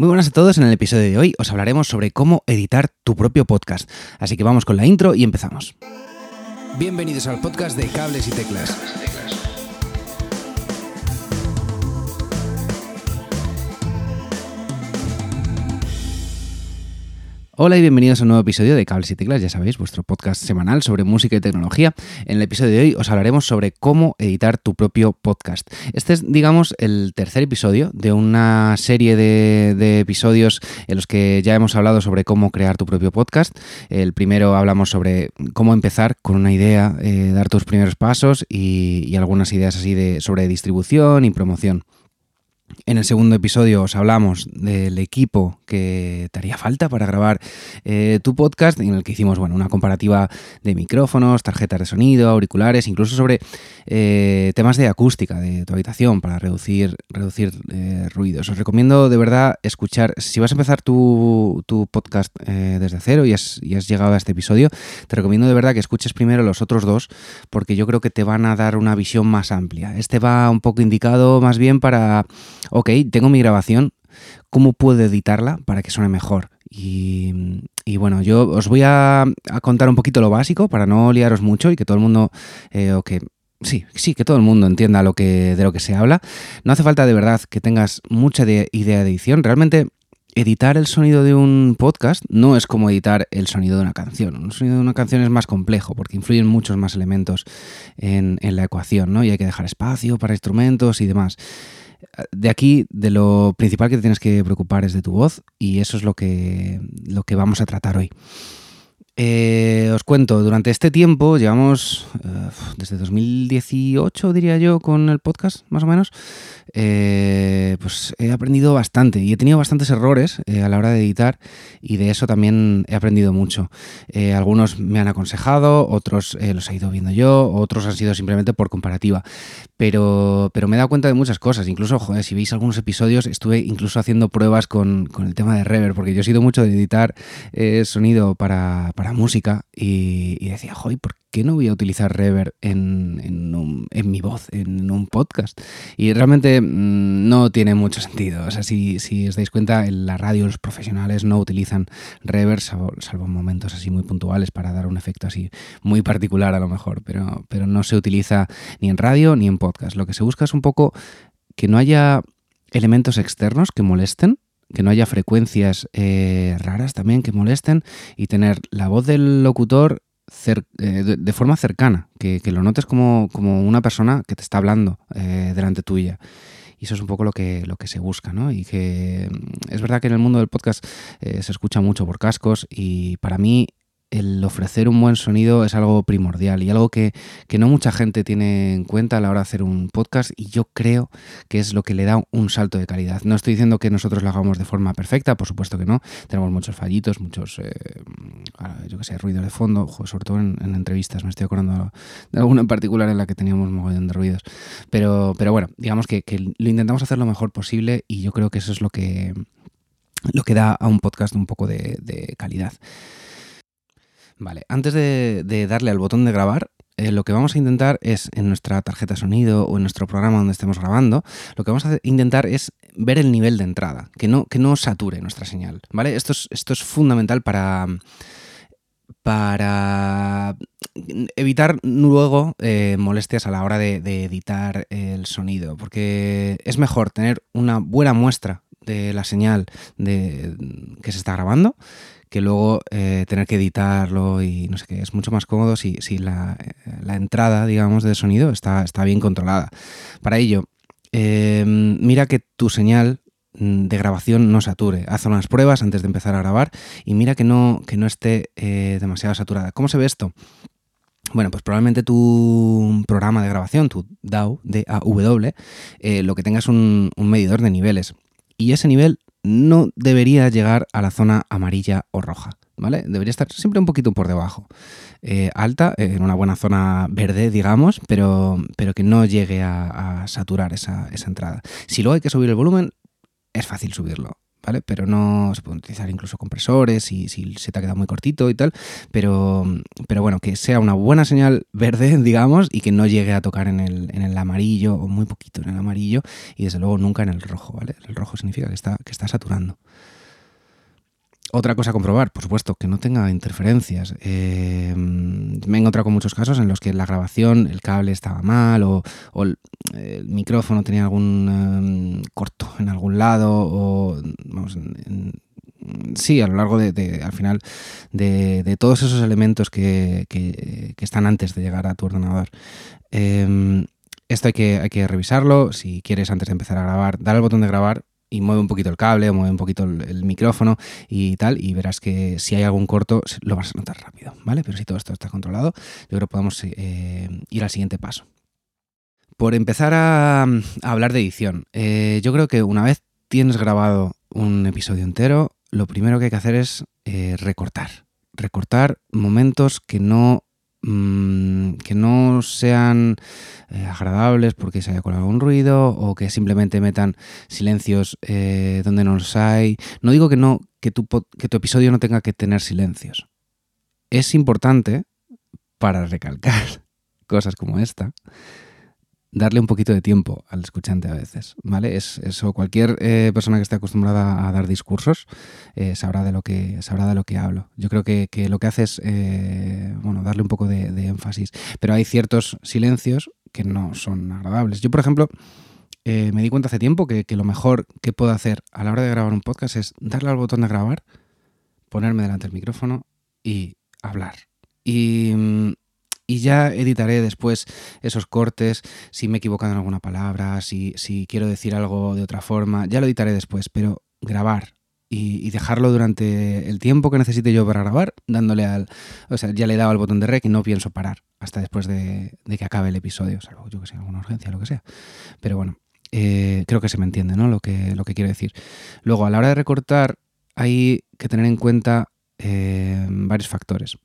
Muy buenas a todos, en el episodio de hoy os hablaremos sobre cómo editar tu propio podcast. Así que vamos con la intro y empezamos. Bienvenidos al podcast de Cables y Teclas. Hola y bienvenidos a un nuevo episodio de Cables y Teclas, ya sabéis, vuestro podcast semanal sobre música y tecnología. En el episodio de hoy os hablaremos sobre cómo editar tu propio podcast. Este es, digamos, el tercer episodio de una serie de, episodios en los que ya hemos hablado sobre cómo crear tu propio podcast. El primero hablamos sobre cómo empezar con una idea, eh, dar tus primeros pasos y, y algunas ideas así de, sobre distribución y promoción. En el segundo episodio os hablamos del equipo que te haría falta para grabar eh, tu podcast, en el que hicimos bueno, una comparativa de micrófonos, tarjetas de sonido, auriculares, incluso sobre eh, temas de acústica de tu habitación para reducir, reducir eh, ruidos. Os recomiendo de verdad escuchar, si vas a empezar tu, podcast desde cero y has llegado a este episodio, te recomiendo de verdad que escuches primero los otros dos, porque yo creo que te van a dar una visión más amplia. Este va un poco indicado más bien para ok, tengo mi grabación, ¿cómo puedo editarla para que suene mejor? Y, bueno, yo os voy a, contar un poquito lo básico para no liaros mucho y que todo el mundo, eh, o que sí, sí, que todo el mundo entienda lo que, de lo que se habla. No hace falta de verdad que tengas mucha idea de edición. Realmente editar el sonido de un podcast no es como editar el sonido de una canción. Un sonido de una canción es más complejo porque influyen muchos más elementos en, en la ecuación, ¿no? Y hay que dejar espacio para instrumentos y demás de aquí, de lo principal que te tienes que preocupar es de tu voz y eso es lo que, lo que vamos a tratar hoy. Eh, os cuento, durante este tiempo, llevamos eh, desde 2018, diría yo, con el podcast, más o menos, eh, pues he aprendido bastante y he tenido bastantes errores a la hora de editar y de eso también he aprendido mucho. algunos me han aconsejado, otros los he ido viendo yo, otros han sido simplemente por comparativa, pero, pero me he dado cuenta de muchas cosas. Incluso, joder, si veis algunos episodios, estuve incluso haciendo pruebas con, con el tema de reverb, porque yo he sido mucho de editar sonido para, para música y, decía, joy, ¿por qué no voy a utilizar reverb en, en, mi voz, en un podcast? Y realmente mm, no tiene mucho sentido. O sea, si, si, os dais cuenta, en la radio los profesionales no utilizan reverb, salvo, salvo, momentos así muy puntuales para dar un efecto así muy particular a lo mejor, pero, pero no se utiliza ni en radio ni en podcast. Lo que se busca es un poco que no haya elementos externos que molesten que no haya frecuencias eh, raras también que molesten y tener la voz del locutor eh, de, forma cercana, que, lo notes como, una persona que te está hablando eh, delante tuya. Y eso es un poco lo que, lo que se busca, ¿no? Y que mm, es verdad que en el mundo del podcast se escucha mucho por cascos y para mí el ofrecer un buen sonido es algo primordial y algo que, no mucha gente tiene en cuenta a la hora de hacer un podcast y yo creo que es lo que le da un salto de calidad. No estoy diciendo que nosotros lo hagamos de forma perfecta, por supuesto que no. Tenemos muchos fallitos, muchos, eh, yo que sé, ruidos de fondo, sobre todo en, entrevistas. Me estoy acordando de alguna en particular en la que teníamos un mogollón de ruidos. Pero, pero bueno, digamos que, lo intentamos hacer lo mejor posible y yo creo que eso es lo que, lo que da a un podcast un poco de calidad. Vale, antes de, darle al botón de grabar, eh, lo que vamos a intentar es en nuestra tarjeta sonido o en nuestro programa donde estemos grabando, lo que vamos a intentar es ver el nivel de entrada, que no, que no sature nuestra señal, ¿vale? Esto es, esto es fundamental para, para evitar luego eh, molestias a la hora de, de, editar el sonido, porque es mejor tener una buena muestra de la señal de, que se está grabando que luego eh, tener que editarlo y no sé qué. Es mucho más cómodo si, si la, eh, la, entrada, digamos, de sonido está, está bien controlada. Para ello, em, mira que tu señal mm, de grabación no sature. Haz unas pruebas antes de empezar a grabar y mira que no, que no esté eh, demasiado saturada. ¿Cómo se ve esto? Bueno, pues probablemente tu programa de grabación, tu DAW, eh, lo que tengas un, un medidor de niveles. Y ese nivel no debería llegar a la zona amarilla o roja. ¿Vale? Debería estar siempre un poquito por debajo. Eh, alta, eh, en una buena zona verde, digamos, pero, pero que no llegue a, saturar esa, entrada. Si luego hay que subir el volumen, es fácil subirlo. ¿Vale? Pero no se pueden utilizar incluso compresores y si se te ha quedado muy cortito y tal, pero, pero bueno, que sea una buena señal verde, digamos, y que no llegue a tocar en el, en el amarillo o muy poquito en el amarillo y desde luego nunca en el rojo, ¿vale? El rojo significa que está, que está saturando. Otra cosa a comprobar, por supuesto, que no tenga interferencias. Eh, me he encontrado con muchos casos en los que la grabación, el cable estaba mal o, el, micrófono tenía algún eh, corto en algún lado o, sí, a lo largo de, al final, de, todos esos elementos que, están antes de llegar a tu ordenador. Eh, esto hay que, hay que revisarlo. Si quieres, antes de empezar a grabar, dar al botón de grabar y mueve un poquito el cable o mueve un poquito el, micrófono y tal, y verás que si hay algún corto lo vas a notar rápido, ¿vale? Pero si todo esto está controlado, yo creo que podemos eh, ir al siguiente paso. Por empezar a, hablar de edición, eh, yo creo que una vez tienes grabado un episodio entero, lo primero que hay que hacer es eh, recortar. Recortar momentos que no Mm, que no sean eh, agradables porque se haya colado un ruido o que simplemente metan silencios eh, donde no los hay. No digo que, no, que, tu, que tu episodio no tenga que tener silencios. Es importante para recalcar cosas como esta darle un poquito de tiempo al escuchante a veces, ¿vale? Es eso, cualquier eh, persona que esté acostumbrada a dar discursos eh, sabrá, de lo que, sabrá de lo que hablo. Yo creo que, lo que hace es, eh, bueno, darle un poco de, énfasis, pero hay ciertos silencios que no son agradables. Yo, por ejemplo, me di cuenta hace tiempo que, que lo mejor que puedo hacer a la hora de grabar un podcast es darle al botón de grabar, ponerme delante del micrófono y hablar. Y mm, y ya editaré después esos cortes, si me he equivocado en alguna palabra, si, si quiero decir algo de otra forma, ya lo editaré después, pero grabar y, dejarlo durante el tiempo que necesite yo para grabar, dándole al... O sea, ya le he dado al botón de rec y no pienso parar hasta después de, que acabe el episodio, salvo yo que sé, alguna urgencia, lo que sea. Pero bueno, eh, creo que se me entiende, ¿no? Lo que, lo que quiero decir. Luego, a la hora de recortar, hay que tener en cuenta eh, varios factores.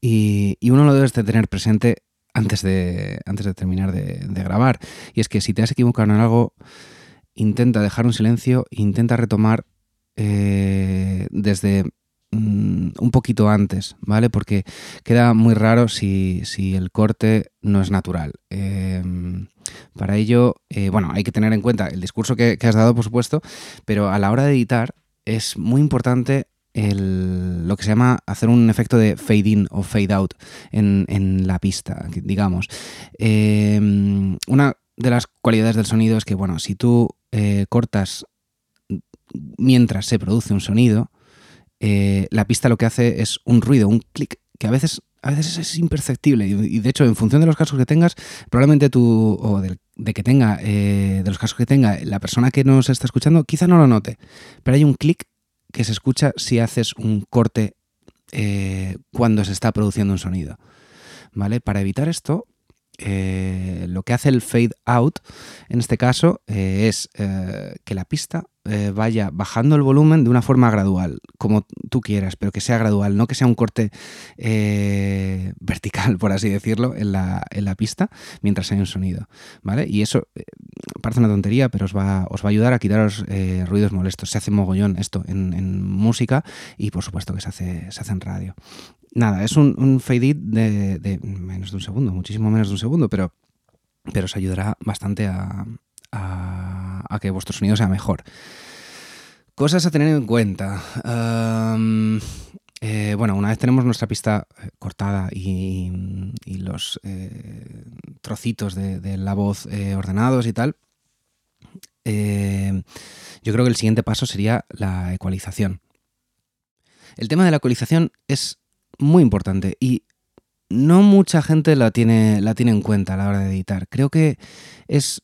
Y, uno lo debes de tener presente antes de, antes de terminar de, grabar. Y es que si te has equivocado en algo, intenta dejar un silencio, intenta retomar eh, desde mm, un poquito antes, ¿vale? Porque queda muy raro si, el corte no es natural. Em, para ello, eh, bueno, hay que tener en cuenta el discurso que, que has dado, por supuesto, pero a la hora de editar es muy importante lo que se llama hacer un efecto de fade in o fade out en, la pista, digamos. Em, una de las cualidades del sonido es que, bueno, si tú eh, cortas mientras se produce un sonido, eh, la pista lo que hace es un ruido, un clic, que a veces, a veces es imperceptible. Y, de hecho, en función de los casos que tengas, probablemente tú, o de que tenga, eh, de los casos que tenga la persona que nos está escuchando, quizá no lo note, pero hay un clic que se escucha si haces un corte eh, cuando se está produciendo un sonido. ¿Vale? Para evitar esto, eh, lo que hace el fade out en este caso eh, es que la pista eh, vaya bajando el volumen de una forma gradual, como tú quieras, pero que sea gradual, no que sea un corte eh, vertical, por así decirlo, en la, pista mientras hay un sonido. ¿vale? Y eso eh, parece una tontería, pero os va, os va a ayudar a quitaros ruidos molestos. Se hace mogollón esto en, música y por supuesto que se hace, se hace en radio. Nada, es un, fade it de, menos de un segundo, muchísimo menos de un segundo, pero, pero os ayudará bastante a, que vuestro sonido sea mejor. Cosas a tener en cuenta. Eh, bueno, una vez tenemos nuestra pista eh, cortada y, los eh, trocitos de, la voz ordenados y tal, yo creo que el siguiente paso sería la ecualización. El tema de la ecualización es muy importante y no mucha gente la tiene, la tiene en cuenta a la hora de editar. Creo que es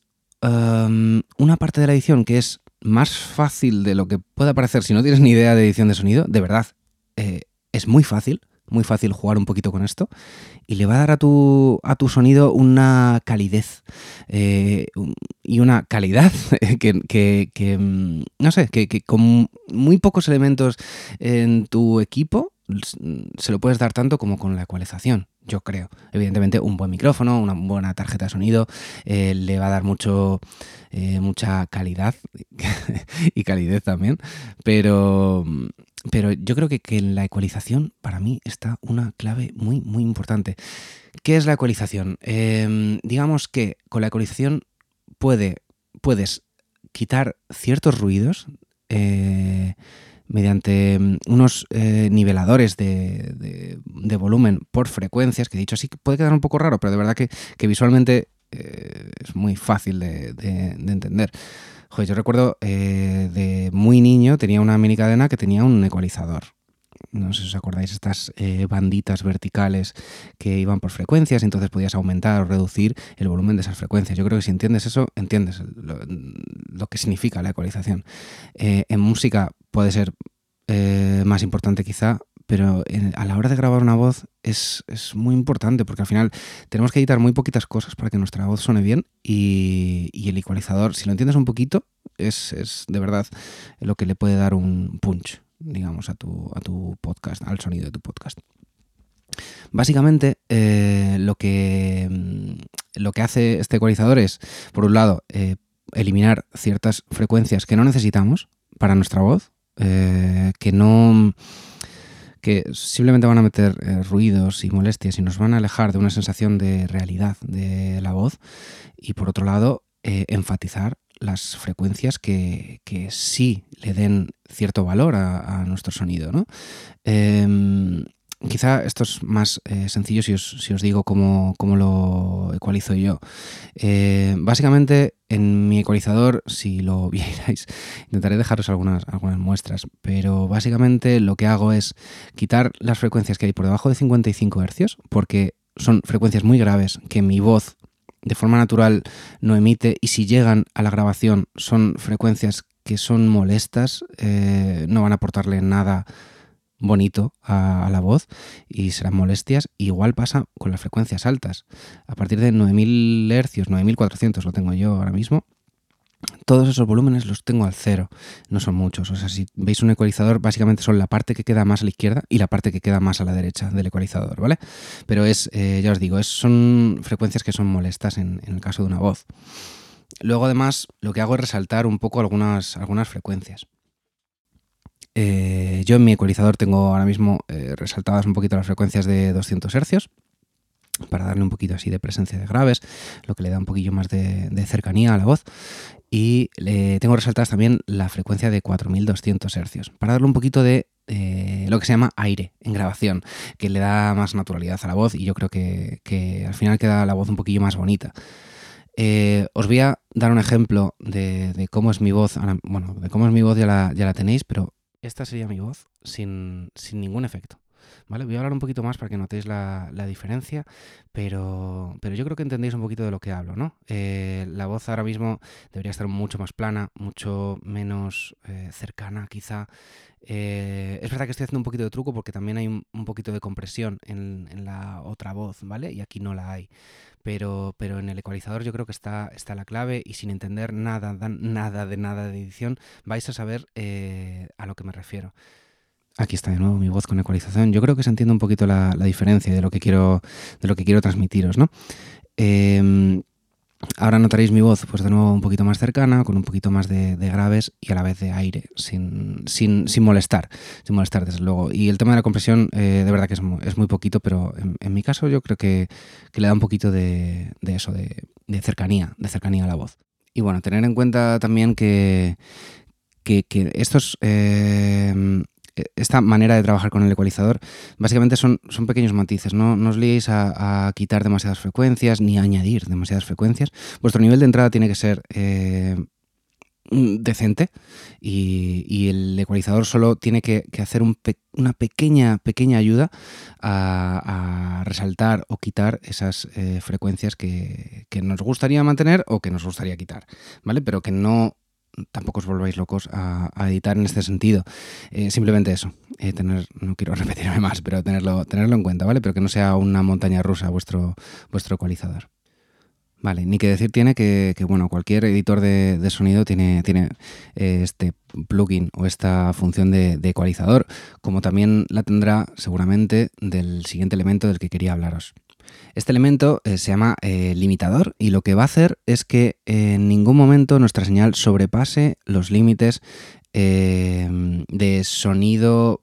una parte de la edición que es más fácil de lo que pueda parecer si no tienes ni idea de edición de sonido, de verdad, eh, es muy fácil, muy fácil jugar un poquito con esto y le va a dar a tu, a tu sonido una calidez eh, y una calidad que, mm, no sé, que, con muy pocos elementos en tu equipo se lo puedes dar tanto como con la ecualización, yo creo. Evidentemente, un buen micrófono, una buena tarjeta de sonido, eh, le va a dar mucho, eh, mucha calidad y calidez también, pero, pero yo creo que, que en la ecualización para mí está una clave muy, muy importante. ¿Qué es la ecualización? Em, digamos que con la ecualización puede, puedes quitar ciertos ruidos. Mediante mm, unos eh, niveladores de, volumen por frecuencias, que dicho así puede quedar un poco raro, pero de verdad que, visualmente eh, es muy fácil de, entender. Joder, yo recuerdo eh, de muy niño tenía una mini cadena que tenía un ecualizador no sé si os acordáis, estas banditas verticales que iban por frecuencias, entonces podías aumentar o reducir el volumen de esas frecuencias. Yo creo que si entiendes eso, entiendes lo, que significa la ecualización. En música puede ser eh, más importante quizá, pero a la hora de grabar una voz es, muy importante porque al final tenemos que editar muy poquitas cosas para que nuestra voz suene bien y, y el ecualizador, si lo entiendes un poquito, es, es de verdad lo que le puede dar un punch digamos, a tu, a tu podcast, al sonido de tu podcast. Básicamente, eh, lo, que, mm, lo que hace este ecualizador es, por un lado, eh, eliminar ciertas frecuencias que no necesitamos para nuestra voz, eh, que no que simplemente van a meter ruidos y molestias y nos van a alejar de una sensación de realidad de la voz. Y por otro lado, enfatizar las frecuencias que, sí le den cierto valor a, nuestro sonido. ¿no? Em, esto es más eh, sencillo si os, digo cómo, lo ecualizo yo. Eh, básicamente, en mi ecualizador, si lo vierais, intentaré dejaros algunas, algunas muestras, pero básicamente lo que hago es quitar las frecuencias que hay por debajo de 55 Hz, porque son frecuencias muy graves que mi voz de forma natural no emite y si llegan a la grabación son frecuencias que son molestas, eh, no van a aportarle nada bonito a, la voz y serán molestias. Igual pasa con las frecuencias altas. A partir de 9000 Hz, 9400 lo tengo yo ahora mismo, todos esos volúmenes los tengo al cero, no son muchos. O sea, si veis un ecualizador, básicamente son la parte que queda más a la izquierda y la parte que queda más a la derecha del ecualizador, ¿vale? Pero es, eh, ya os digo, es, son frecuencias que son molestas en, el caso de una voz. Luego, además, lo que hago es resaltar un poco algunas, algunas frecuencias. Eh, yo en mi ecualizador tengo ahora mismo eh, resaltadas un poquito las frecuencias de 200 Hz para darle un poquito así de presencia de graves, lo que le da un poquillo más de, cercanía a la voz. Y le tengo resaltadas también la frecuencia de 4200 Hz, para darle un poquito de lo que se llama aire en grabación, que le da más naturalidad a la voz y yo creo que, al final queda la voz un poquillo más bonita. Eh, os voy a dar un ejemplo de, cómo es mi voz. bueno, de cómo es mi voz ya la tenéis, pero esta sería mi voz sin, sin ningún efecto. Voy a hablar un poquito más para que notéis la, diferencia, pero, pero yo creo que entendéis un poquito de lo que hablo, ¿no? Eh, la voz ahora mismo debería estar mucho más plana, mucho menos eh, cercana quizá. Eh, es verdad que estoy haciendo un poquito de truco porque también hay un, poquito de compresión en, la otra voz, ¿vale? Y aquí no la hay. Pero, pero en el ecualizador yo creo que está, está la clave y sin entender nada, nada de nada de edición, vais a saber a lo que me refiero. Aquí está de nuevo mi voz con ecualización. Yo creo que se entiende un poquito la, diferencia de lo que quiero, de lo que quiero transmitiros, ¿no? Em, ahora notaréis mi voz, pues de nuevo un poquito más cercana, con un poquito más de, graves y a la vez de aire, sin, sin, molestar, sin molestar desde luego. Y el tema de la compresión, eh, de verdad que es muy, poquito, pero en, mi caso yo creo que, le da un poquito de, eso, de, cercanía, de cercanía a la voz. Y bueno, tener en cuenta también que, que, estos em, e, esta manera de trabajar con el ecualizador básicamente son, son pequeños matices. No, os liéis a, quitar demasiadas frecuencias ni a añadir demasiadas frecuencias. Vuestro nivel de entrada tiene que ser eh, decente y, el ecualizador solo tiene que, hacer una pequeña, pequeña ayuda a, resaltar o quitar esas eh, frecuencias que, que, nos gustaría mantener o que nos gustaría quitar, ¿vale? Pero que no tampoco os volváis locos a, editar en este sentido. Eh, simplemente eso, eh, tener, no quiero repetirme más, pero tenerlo, tenerlo en cuenta, ¿vale? Pero que no sea una montaña rusa vuestro, vuestro ecualizador. Vale, ni que decir tiene que, bueno, cualquier editor de, sonido tiene, tiene eh, este plugin o esta función de, ecualizador, como también la tendrá seguramente del siguiente elemento del que quería hablaros. Este elemento eh, se llama eh, limitador y lo que va a hacer es que en ningún momento nuestra señal sobrepase los límites de sonido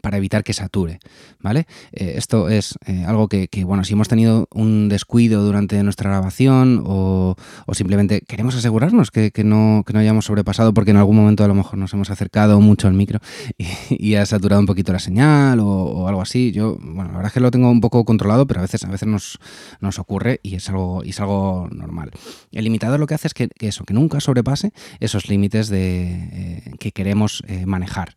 para evitar que sature, ¿vale? Eh, esto es eh, algo que, bueno, si hemos tenido un descuido durante nuestra grabación o, simplemente queremos asegurarnos que, no, no hayamos sobrepasado porque en algún momento a lo mejor nos hemos acercado mucho al micro y, ha saturado un poquito la señal o, algo así. Yo, bueno, la verdad es que lo tengo un poco controlado, pero a veces, a veces nos, nos ocurre y es, algo, y es algo normal. El limitador lo que hace es que, eso, que nunca sobrepase esos límites de, eh, que queremos manejar.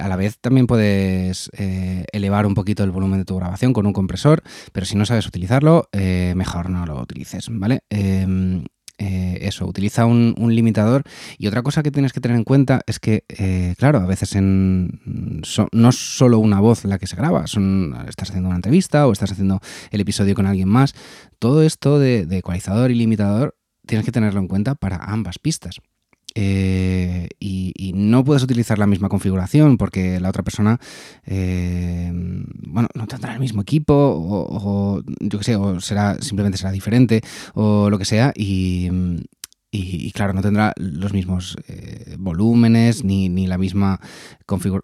a la vez también puedes eh, elevar un poquito el volumen de tu grabación con un compresor, pero si no sabes utilizarlo, eh, mejor no lo utilices, ¿vale? Em, eh, eso, utiliza un, limitador. Y otra cosa que tienes que tener en cuenta es que, claro, a veces no es solo una voz la que se graba, son, estás haciendo una entrevista o estás haciendo el episodio con alguien más. Todo esto de ecualizador y limitador tienes que tenerlo en cuenta para ambas pistas. Eh, y, no puedes utilizar la misma configuración porque la otra persona eh, bueno, no tendrá el mismo equipo o, yo que sé, o será, simplemente será diferente o lo que sea y, claro, no tendrá los mismos eh, volúmenes ni, la misma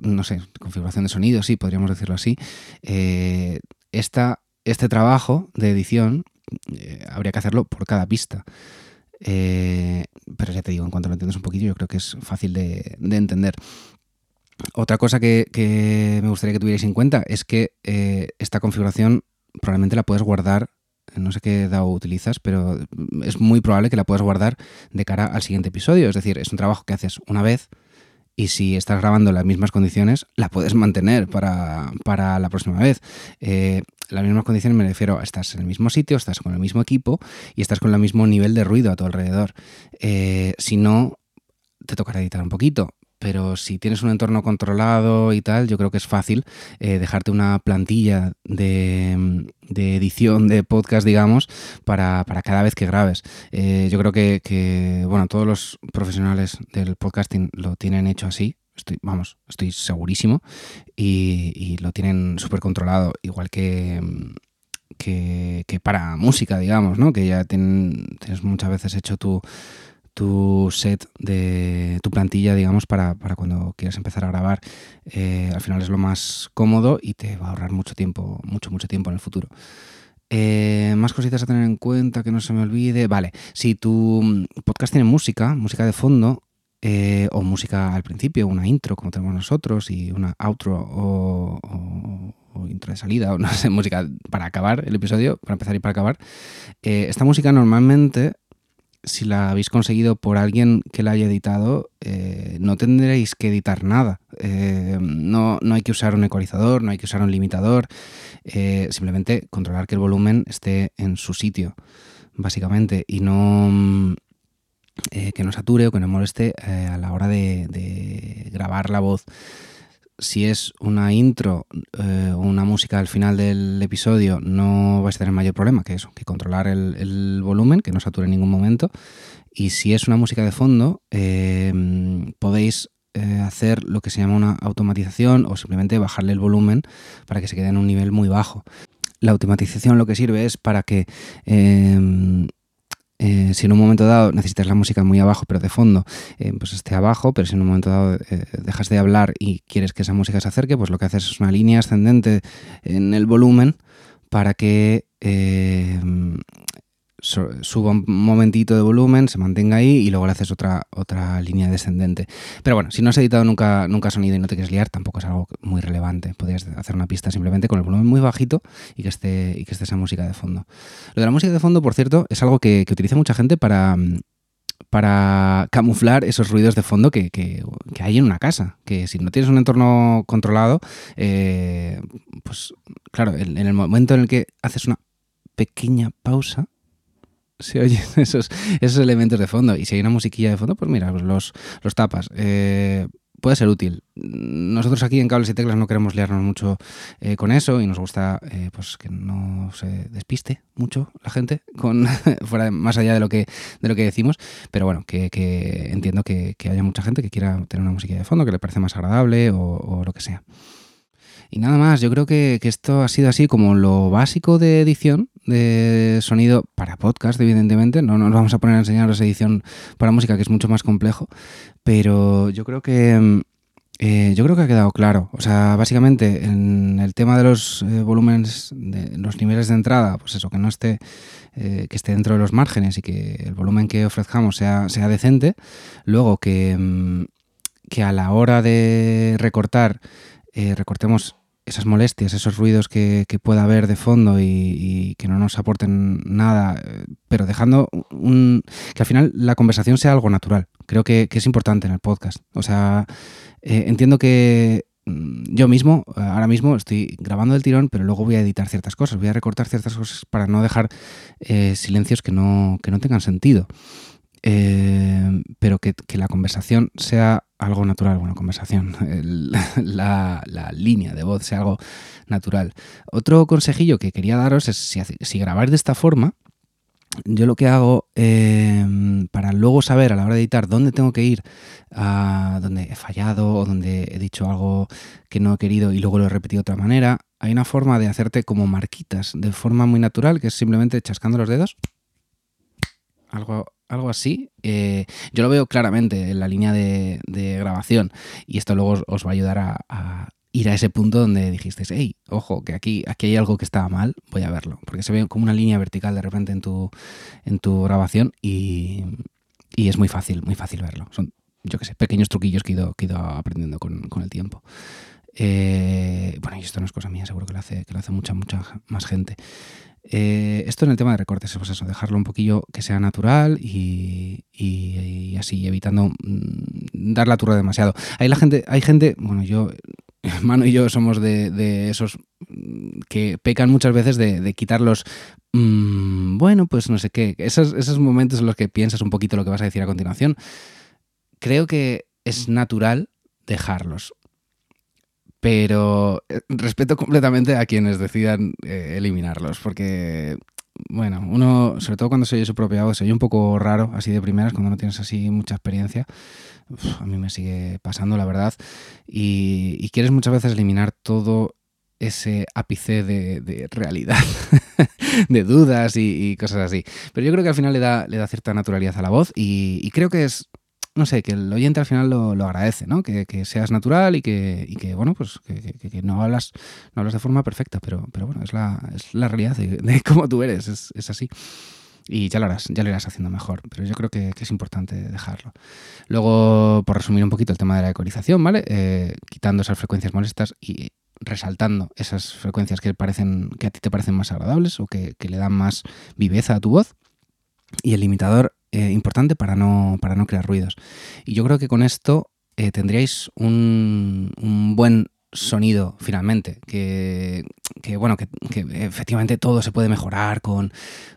no sé, configuración de sonido, sí, podríamos decirlo así. este trabajo de edición habría que hacerlo por cada pista. Eh, pero ya te digo, en cuanto lo entiendes un poquito, yo creo que es fácil de, entender. Otra cosa que, me gustaría que tuvierais en cuenta es que eh, esta configuración probablemente la puedes guardar, no sé qué DAO utilizas, pero es muy probable que la puedas guardar de cara al siguiente episodio. Es decir, es un trabajo que haces una vez y si estás grabando las mismas condiciones, la puedes mantener para, la próxima vez. Eh, las mismas condiciones me refiero a estás en el mismo sitio, estás con el mismo equipo y estás con el mismo nivel de ruido a tu alrededor. Eh, si no, te tocará editar un poquito. Pero si tienes un entorno controlado y tal, yo creo que es fácil eh, dejarte una plantilla de, edición de podcast, digamos, para, cada vez que grabes. Eh, yo creo que, que, bueno, todos los profesionales del podcasting lo tienen hecho así estoy, vamos, estoy segurísimo, y, lo tienen súper controlado, igual que, que, para música, digamos, ¿no? Que ya tienes muchas veces hecho tu, tu set de tu plantilla, digamos, para, cuando quieras empezar a grabar. Eh, al final es lo más cómodo y te va a ahorrar mucho tiempo, mucho, mucho tiempo en el futuro. Eh, más cositas a tener en cuenta que no se me olvide. Vale, si tu podcast tiene música, música de fondo, eh, o música al principio, una intro como tenemos nosotros y una outro o, intro de salida o no sé, música para acabar el episodio, para empezar y para acabar. Eh, esta música normalmente, si la habéis conseguido por alguien que la haya editado, eh, no tendréis que editar nada. no, no, hay que usar un ecualizador, no hay que usar un limitador, simplemente controlar que el volumen esté en su sitio, básicamente, y no eh, que no sature o que no moleste eh, a la hora de, grabar la voz. Si es una intro eh, o una música al final del episodio, no vais a tener mayor problema que eso, que controlar el, volumen, que no sature en ningún momento. Y si es una música de fondo, podéis hacer lo que se llama una automatización o simplemente bajarle el volumen para que se quede en un nivel muy bajo. La automatización lo que sirve es para que eh, si en un momento dado necesitas la música muy abajo pero de fondo, eh, pues esté abajo, pero si en un momento dado eh, dejas de hablar y quieres que esa música se acerque, pues lo que haces es una línea ascendente en el volumen para que suba un momentito de volumen, se mantenga ahí y luego le haces otra, otra línea descendente. Pero bueno, si no has editado nunca, nunca sonido y no te quieres liar, tampoco es algo muy relevante. Podrías hacer una pista simplemente con el volumen muy bajito y que esté, y que esté esa música de fondo. Lo de la música de fondo, por cierto, es algo que, utiliza mucha gente para, para camuflar esos ruidos de fondo que, hay en una casa. Que si no tienes un entorno controlado, eh, pues claro, en el momento en el que haces una pequeña pausa, se oyen esos, esos elementos de fondo. Y si hay una musiquilla de fondo, pues mira, los, los tapas. Eh, puede ser útil. Nosotros aquí en Cables y Teclas no queremos liarnos mucho eh, con eso y nos gusta eh, pues que no se despiste mucho la gente con fuera más allá de lo que de lo que decimos, pero bueno, que, entiendo que, haya mucha gente que quiera tener una música de fondo que le parece más agradable o lo que sea. Y nada más, yo creo que, esto ha sido así como lo básico de edición de sonido para podcast, evidentemente. No nos vamos a poner a enseñaros edición para música, que es mucho más complejo. Pero yo creo que. Eh, yo creo que ha quedado claro. O sea, básicamente en el tema de los eh, volúmenes, de los niveles de entrada, pues eso, que no esté, eh, que esté dentro de los márgenes y que el volumen que ofrezcamos sea, sea decente. Luego que, mm, que a la hora de recortar eh, recortemos esas molestias, esos ruidos que, pueda haber de fondo y, que no nos aporten nada, eh, pero dejando un, que al final la conversación sea algo natural. Creo que, es importante en el podcast. O sea, eh, entiendo que mm, yo mismo, ahora mismo estoy grabando el tirón, pero luego voy a editar ciertas cosas, voy a recortar ciertas cosas para no dejar silencios que no, que no tengan sentido. Pero que, la conversación sea algo natural, bueno, conversación, la, línea de voz sea algo natural. Otro consejillo que quería daros es si, si grabáis de esta forma, yo lo que hago em, para luego saber a la hora de editar dónde tengo que ir, a donde he fallado o donde he dicho algo que no he querido y luego lo he repetido de otra manera, hay una forma de hacerte como marquitas de forma muy natural, que es simplemente chascando los dedos algo, algo así. Eh, yo lo veo claramente en la línea de, grabación y esto luego os, va a ayudar a, ir a ese punto donde dijisteis, hey, ojo, que aquí, aquí hay algo que estaba mal, voy a verlo. Porque se ve como una línea vertical de repente en tu, en tu grabación y, es muy fácil, muy fácil verlo. Son, yo qué sé, pequeños truquillos que he ido, que he ido aprendiendo con, el tiempo. Eh, bueno, y esto no es cosa mía, seguro que lo hace, que lo hace mucha, mucha más gente. Eh, esto en el tema de recortes, pues eso, dejarlo un poquillo que sea natural y, así, evitando mm, dar la turra demasiado. Hay gente, hay gente, bueno, yo, Mano y yo somos de, esos mm, que pecan muchas veces de, los mm, bueno, pues no sé qué, esos, esos momentos en los que piensas un poquito lo que vas a decir a continuación. Creo que es natural dejarlos pero eh, respeto completamente a quienes decidan eh, eliminarlos, porque, bueno, uno, sobre todo cuando se oye su propia voz, se oye un poco raro, así de primeras, cuando no tienes así mucha experiencia. a mí me sigue pasando, la verdad. Y, quieres muchas veces eliminar todo ese ápice de, realidad, de dudas y, cosas así. Pero yo creo que al final le da, le da cierta naturalidad a la voz y creo que es no sé, que el oyente al final lo, agradece, ¿no? Que, seas natural y que, que bueno, pues que, no, hablas, no hablas de forma perfecta, pero, pero bueno, es la, es la realidad de, cómo tú eres, es, así. Y ya lo harás, ya lo irás haciendo mejor, pero yo creo que, es importante dejarlo. Luego, por resumir un poquito el tema de la ecorización, ¿vale? Eh, quitando esas frecuencias molestas y resaltando esas frecuencias que parecen que a ti te parecen más agradables o que, que le dan más viveza a tu voz. Y el limitador eh, importante para no, para no crear ruidos. Y yo creo que con esto eh, tendríais un, buen sonido finalmente, que, bueno, que, efectivamente todo se puede mejorar con,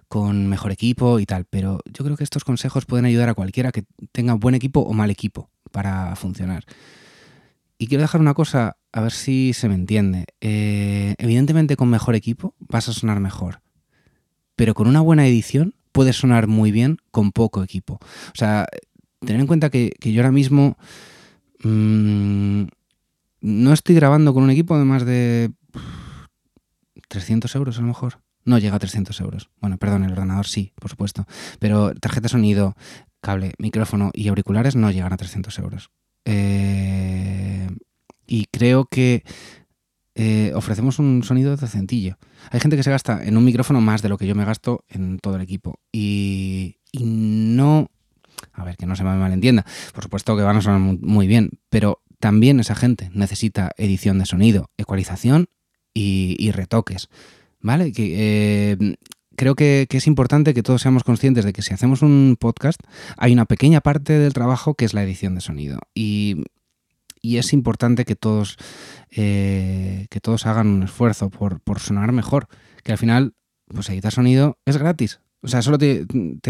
con mejor equipo y tal, pero yo creo que estos consejos pueden ayudar a cualquiera que tenga buen equipo o mal equipo para funcionar. Y quiero dejar una cosa, a ver si se me entiende. Eh, evidentemente con mejor equipo vas a sonar mejor, pero con una buena edición puede sonar muy bien con poco equipo. O sea, tener en cuenta que, yo ahora mismo mm, no estoy grabando con un equipo de más de 300 euros a lo mejor. No llega a 300 euros. Bueno, perdón, el ordenador sí, por supuesto. Pero tarjeta de sonido, cable, micrófono y auriculares no llegan a 300 euros. Eh, y creo que eh, ofrecemos un sonido decentillo. Hay gente que se gasta en un micrófono más de lo que yo me gasto en todo el equipo. Y, no... A ver, que no se me malentienda. Por supuesto que van a sonar muy, bien, pero también esa gente necesita edición de sonido, ecualización y, retoques. ¿Vale? Eh, creo que, que, es importante que todos seamos conscientes de que si hacemos un podcast, hay una pequeña parte del trabajo que es la edición de sonido. Y y es importante que todos, eh, que todos hagan un esfuerzo por, sonar mejor. Que al final, pues editar sonido es gratis. O sea, solo te,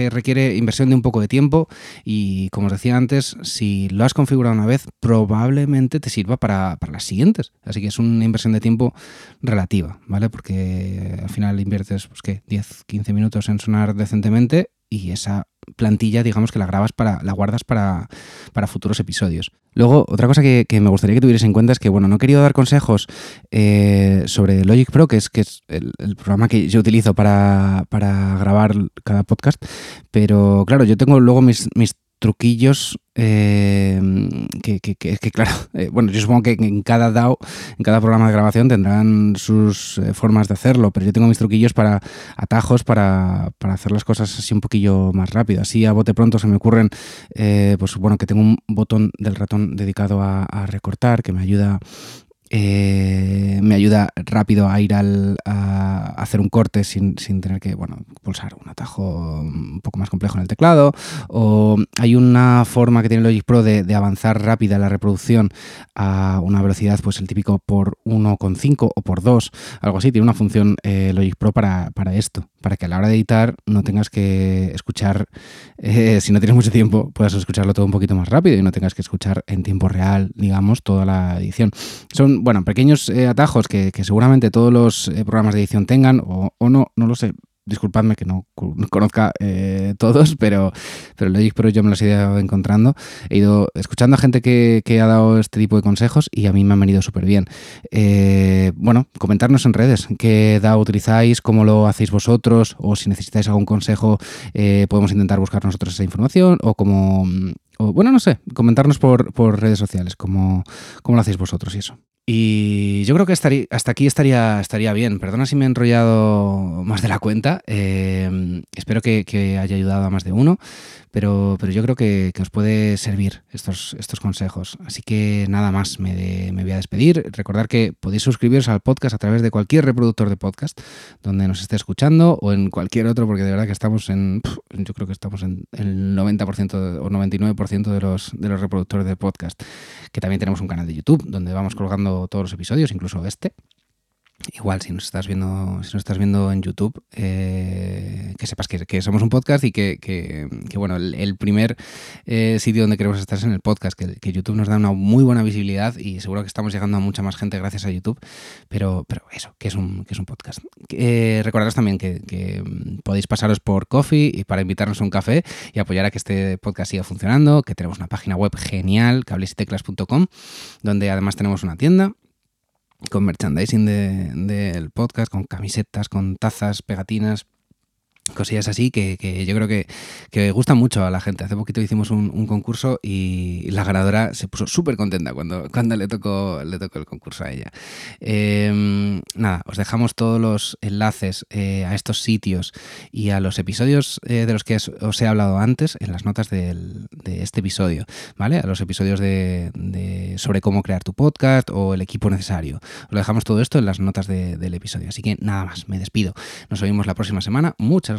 requiere inversión de un poco de tiempo y, como os decía antes, si lo has configurado una vez, probablemente te sirva para, para las siguientes. Así que es una inversión de tiempo relativa, ¿vale? Porque al final inviertes, pues, ¿qué? 10, 15 minutos en sonar decentemente y esa plantilla, digamos que la grabas para, la guardas para, futuros episodios. Luego, otra cosa que, me gustaría que tuvierais en cuenta es que, bueno, no he querido dar consejos eh, sobre Logic Pro, que es, que es el, programa que yo utilizo para, para, grabar cada podcast, pero claro, yo tengo luego mis, mis truquillos eh, que, que, claro, eh, bueno, yo supongo que en cada DAO, en cada programa de grabación tendrán sus eh, formas de hacerlo, pero yo tengo mis truquillos para atajos para, para, hacer las cosas así un poquillo más rápido. Así a bote pronto se me ocurren, pues bueno, que tengo un botón del ratón dedicado a, a recortar que me ayuda eh, me ayuda rápido a ir al, a hacer un corte sin, tener que bueno, pulsar un atajo un poco más complejo en el teclado. O hay una forma que tiene Logic Pro de, avanzar rápida la reproducción a una velocidad, pues el típico por 1,5 o por 2, algo así. Tiene una función eh, Logic Pro para, esto, para que a la hora de editar no tengas que escuchar, eh, si no tienes mucho tiempo, puedas escucharlo todo un poquito más rápido y no tengas que escuchar en tiempo real, digamos, toda la edición. Son bueno, pequeños eh, atajos que, seguramente todos los eh, programas de edición tengan, o, no, no lo sé. Disculpadme que no conozca eh, todos, pero, pero Logic Pro yo me los he ido encontrando. He ido escuchando a gente que, ha dado este tipo de consejos y a mí me han venido súper bien. bueno, comentarnos en redes qué DAO utilizáis, cómo lo hacéis vosotros, o si necesitáis algún consejo, podemos intentar buscar nosotros esa información, o como, bueno, no sé, comentarnos por, redes sociales, cómo, cómo lo hacéis vosotros y eso. Y yo creo que hasta aquí estaría, estaría bien. Perdona si me he enrollado más de la cuenta. Eh, espero que, haya ayudado a más de uno pero, pero yo creo que, os puede servir estos, estos consejos. Así que nada más, me, me voy a despedir. Recordar que podéis suscribiros al podcast a través de cualquier reproductor de podcast donde nos esté escuchando o en cualquier otro, porque de verdad que estamos en, yo creo que estamos en el 90% o 99% de los, de los reproductores de podcast. Que también tenemos un canal de YouTube donde vamos colgando todos los episodios, incluso este. Igual, si nos estás viendo, si nos estás viendo en YouTube, eh, que sepas que, somos un podcast y que, bueno, el, primer eh, sitio donde queremos estar es en el podcast, que, YouTube nos da una muy buena visibilidad y seguro que estamos llegando a mucha más gente gracias a YouTube, pero, pero eso, que es un, que es un podcast. Eh, recordaros también que, podéis pasaros por Coffee y para invitarnos a un café y apoyar a que este podcast siga funcionando, que tenemos una página web genial, cablesiteclas.com, donde además tenemos una tienda con merchandising del podcast, con camisetas, con tazas, pegatinas, cosillas así que, yo creo que, que, gustan mucho a la gente. Hace poquito hicimos un, concurso y la ganadora se puso súper contenta cuando, cuando le, tocó, le tocó el concurso a ella. Em, nada, os dejamos todos los enlaces eh, a estos sitios y a los episodios eh, de los que os he hablado antes en las notas de este episodio, ¿vale? A los episodios de, sobre cómo crear tu podcast o el equipo necesario. Os dejamos todo esto en las notas del episodio. Así que nada más, me despido. Nos oímos la próxima semana. Muchas